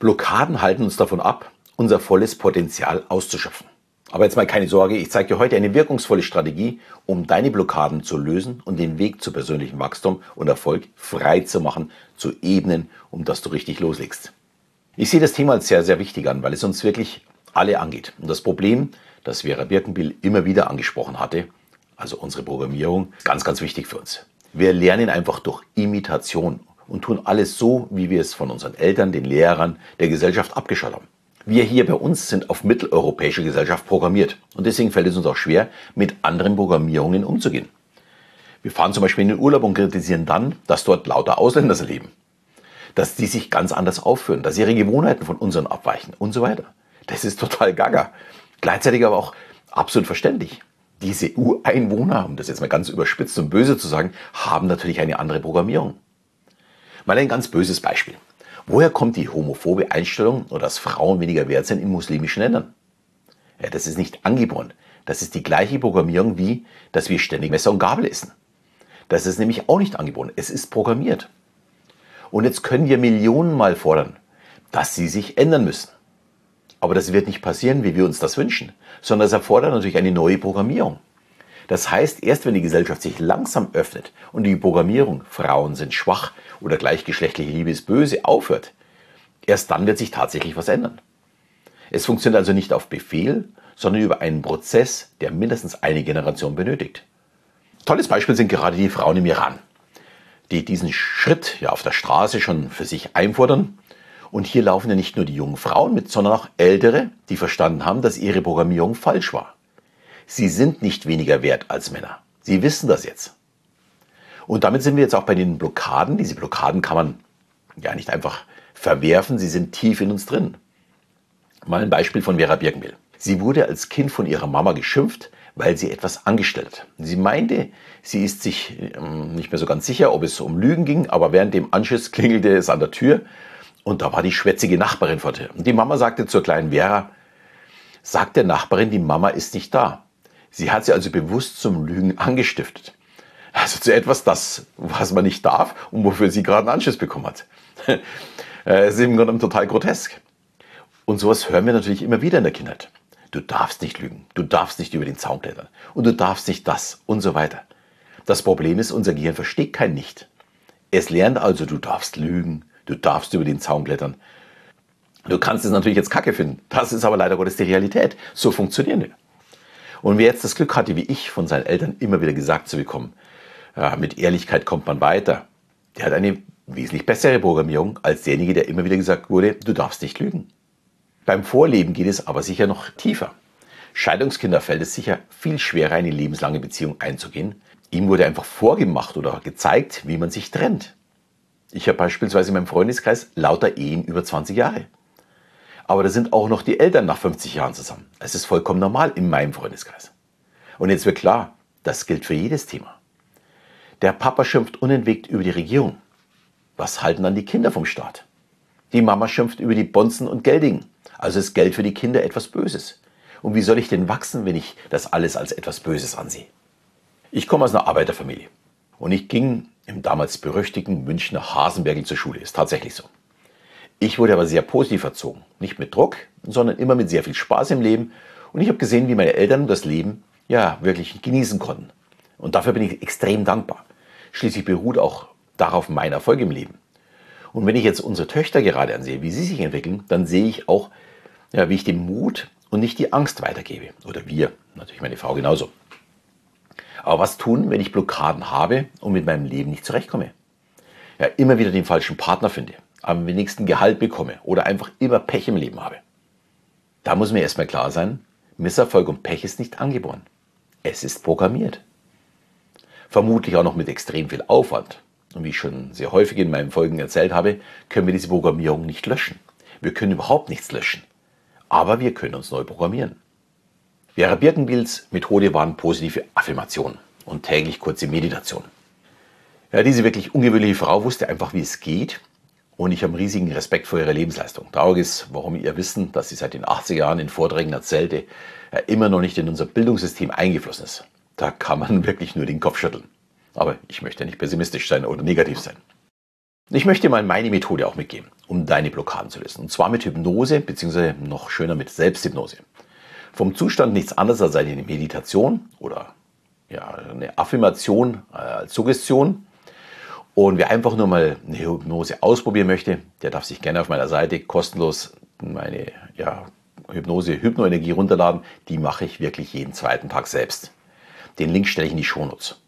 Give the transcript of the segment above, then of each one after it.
Blockaden halten uns davon ab, unser volles Potenzial auszuschöpfen. Aber jetzt mal keine Sorge, ich zeige dir heute eine wirkungsvolle Strategie, um deine Blockaden zu lösen und den Weg zu persönlichem Wachstum und Erfolg frei zu machen, zu ebnen, um dass du richtig loslegst. Ich sehe das Thema als sehr, sehr wichtig an, weil es uns wirklich alle angeht. Und das Problem, das Vera Birkenbill immer wieder angesprochen hatte, also unsere Programmierung, ganz, ganz wichtig für uns. Wir lernen einfach durch Imitation und tun alles so, wie wir es von unseren Eltern, den Lehrern, der Gesellschaft abgeschaut haben. Wir hier bei uns sind auf mitteleuropäische Gesellschaft programmiert und deswegen fällt es uns auch schwer, mit anderen Programmierungen umzugehen. Wir fahren zum Beispiel in den Urlaub und kritisieren dann, dass dort lauter Ausländer leben, dass die sich ganz anders aufführen, dass ihre Gewohnheiten von unseren abweichen und so weiter. Das ist total gaga. Gleichzeitig aber auch absolut verständlich. Diese Ureinwohner, um das jetzt mal ganz überspitzt und böse zu sagen, haben natürlich eine andere Programmierung. Mal ein ganz böses Beispiel. Woher kommt die homophobe Einstellung, dass Frauen weniger wert sind in muslimischen Ländern? Ja, das ist nicht angeboren. Das ist die gleiche Programmierung wie, dass wir ständig Messer und Gabel essen. Das ist nämlich auch nicht angeboren. Es ist programmiert. Und jetzt können wir Millionen Mal fordern, dass sie sich ändern müssen. Aber das wird nicht passieren, wie wir uns das wünschen, sondern es erfordert natürlich eine neue Programmierung. Das heißt, erst wenn die Gesellschaft sich langsam öffnet und die Programmierung Frauen sind schwach oder gleichgeschlechtliche Liebe ist böse aufhört, erst dann wird sich tatsächlich was ändern. Es funktioniert also nicht auf Befehl, sondern über einen Prozess, der mindestens eine Generation benötigt. Tolles Beispiel sind gerade die Frauen im Iran, die diesen Schritt ja auf der Straße schon für sich einfordern. Und hier laufen ja nicht nur die jungen Frauen mit, sondern auch Ältere, die verstanden haben, dass ihre Programmierung falsch war. Sie sind nicht weniger wert als Männer. Sie wissen das jetzt. Und damit sind wir jetzt auch bei den Blockaden. Diese Blockaden kann man ja nicht einfach verwerfen, sie sind tief in uns drin. Mal ein Beispiel von Vera Birkenbill. Sie wurde als Kind von ihrer Mama geschimpft, weil sie etwas angestellt hat. Sie meinte, sie ist sich ähm, nicht mehr so ganz sicher, ob es um Lügen ging, aber während dem Anschiss klingelte es an der Tür und da war die schwätzige Nachbarin vor der. Und die Mama sagte zur kleinen Vera, sagt der Nachbarin, die Mama ist nicht da. Sie hat sie also bewusst zum Lügen angestiftet. Also zu etwas, das, was man nicht darf und wofür sie gerade einen Anschluss bekommen hat. Es ist im Grunde total grotesk. Und sowas hören wir natürlich immer wieder in der Kindheit. Du darfst nicht lügen, du darfst nicht über den Zaun klettern und du darfst nicht das und so weiter. Das Problem ist, unser Gehirn versteht kein Nicht. Es lernt also, du darfst lügen, du darfst über den Zaun klettern. Du kannst es natürlich jetzt kacke finden. Das ist aber leider Gottes die Realität. So funktionieren wir. Und wer jetzt das Glück hatte, wie ich, von seinen Eltern immer wieder gesagt zu bekommen, ja, mit Ehrlichkeit kommt man weiter, der hat eine wesentlich bessere Programmierung als derjenige, der immer wieder gesagt wurde, du darfst nicht lügen. Beim Vorleben geht es aber sicher noch tiefer. Scheidungskinder fällt es sicher viel schwerer, eine lebenslange Beziehung einzugehen. Ihm wurde einfach vorgemacht oder gezeigt, wie man sich trennt. Ich habe beispielsweise in meinem Freundeskreis lauter Ehen über 20 Jahre. Aber da sind auch noch die Eltern nach 50 Jahren zusammen. Es ist vollkommen normal in meinem Freundeskreis. Und jetzt wird klar, das gilt für jedes Thema. Der Papa schimpft unentwegt über die Regierung. Was halten dann die Kinder vom Staat? Die Mama schimpft über die Bonzen und Geldigen. Also ist Geld für die Kinder etwas Böses. Und wie soll ich denn wachsen, wenn ich das alles als etwas Böses ansehe? Ich komme aus einer Arbeiterfamilie. Und ich ging im damals berüchtigten Münchner Hasenbergel zur Schule. Ist tatsächlich so. Ich wurde aber sehr positiv erzogen. Nicht mit Druck, sondern immer mit sehr viel Spaß im Leben. Und ich habe gesehen, wie meine Eltern das Leben ja wirklich genießen konnten. Und dafür bin ich extrem dankbar. Schließlich beruht auch darauf mein Erfolg im Leben. Und wenn ich jetzt unsere Töchter gerade ansehe, wie sie sich entwickeln, dann sehe ich auch, ja, wie ich den Mut und nicht die Angst weitergebe. Oder wir, natürlich meine Frau genauso. Aber was tun, wenn ich Blockaden habe und mit meinem Leben nicht zurechtkomme? Ja, immer wieder den falschen Partner finde, am wenigsten Gehalt bekomme oder einfach immer Pech im Leben habe. Da muss mir erstmal klar sein, Misserfolg und Pech ist nicht angeboren. Es ist programmiert. Vermutlich auch noch mit extrem viel Aufwand. Und wie ich schon sehr häufig in meinen Folgen erzählt habe, können wir diese Programmierung nicht löschen. Wir können überhaupt nichts löschen. Aber wir können uns neu programmieren. Vera Birkenbilds Methode waren positive Affirmationen und täglich kurze Meditation. Ja, diese wirklich ungewöhnliche Frau wusste einfach, wie es geht und ich habe riesigen Respekt vor ihrer Lebensleistung. Traurig ist, warum ihr Wissen, dass sie seit den 80er Jahren in Vorträgen erzählte, immer noch nicht in unser Bildungssystem eingeflossen ist. Da kann man wirklich nur den Kopf schütteln. Aber ich möchte nicht pessimistisch sein oder negativ sein. Ich möchte mal meine Methode auch mitgeben, um deine Blockaden zu lösen. Und zwar mit Hypnose, beziehungsweise noch schöner mit Selbsthypnose. Vom Zustand nichts anderes als eine Meditation oder ja, eine Affirmation äh, als Suggestion. Und wer einfach nur mal eine Hypnose ausprobieren möchte, der darf sich gerne auf meiner Seite kostenlos meine ja, Hypnose, Hypnoenergie runterladen. Die mache ich wirklich jeden zweiten Tag selbst. Den Link stelle ich in die Shownotes.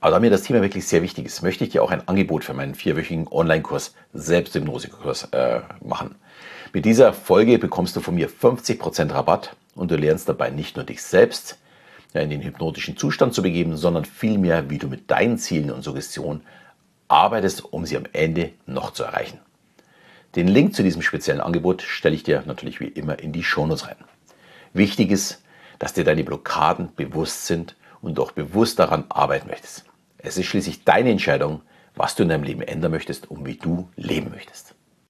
Aber da mir das Thema wirklich sehr wichtig ist, möchte ich dir auch ein Angebot für meinen vierwöchigen Online-Kurs Selbsthypnosekurs äh, machen. Mit dieser Folge bekommst du von mir 50% Rabatt und du lernst dabei nicht nur dich selbst in den hypnotischen Zustand zu begeben, sondern vielmehr, wie du mit deinen Zielen und Suggestionen arbeitest, um sie am Ende noch zu erreichen. Den Link zu diesem speziellen Angebot stelle ich dir natürlich wie immer in die Shownotes rein. Wichtig ist, dass dir deine Blockaden bewusst sind und auch bewusst daran arbeiten möchtest. Es ist schließlich deine Entscheidung, was du in deinem Leben ändern möchtest und wie du leben möchtest.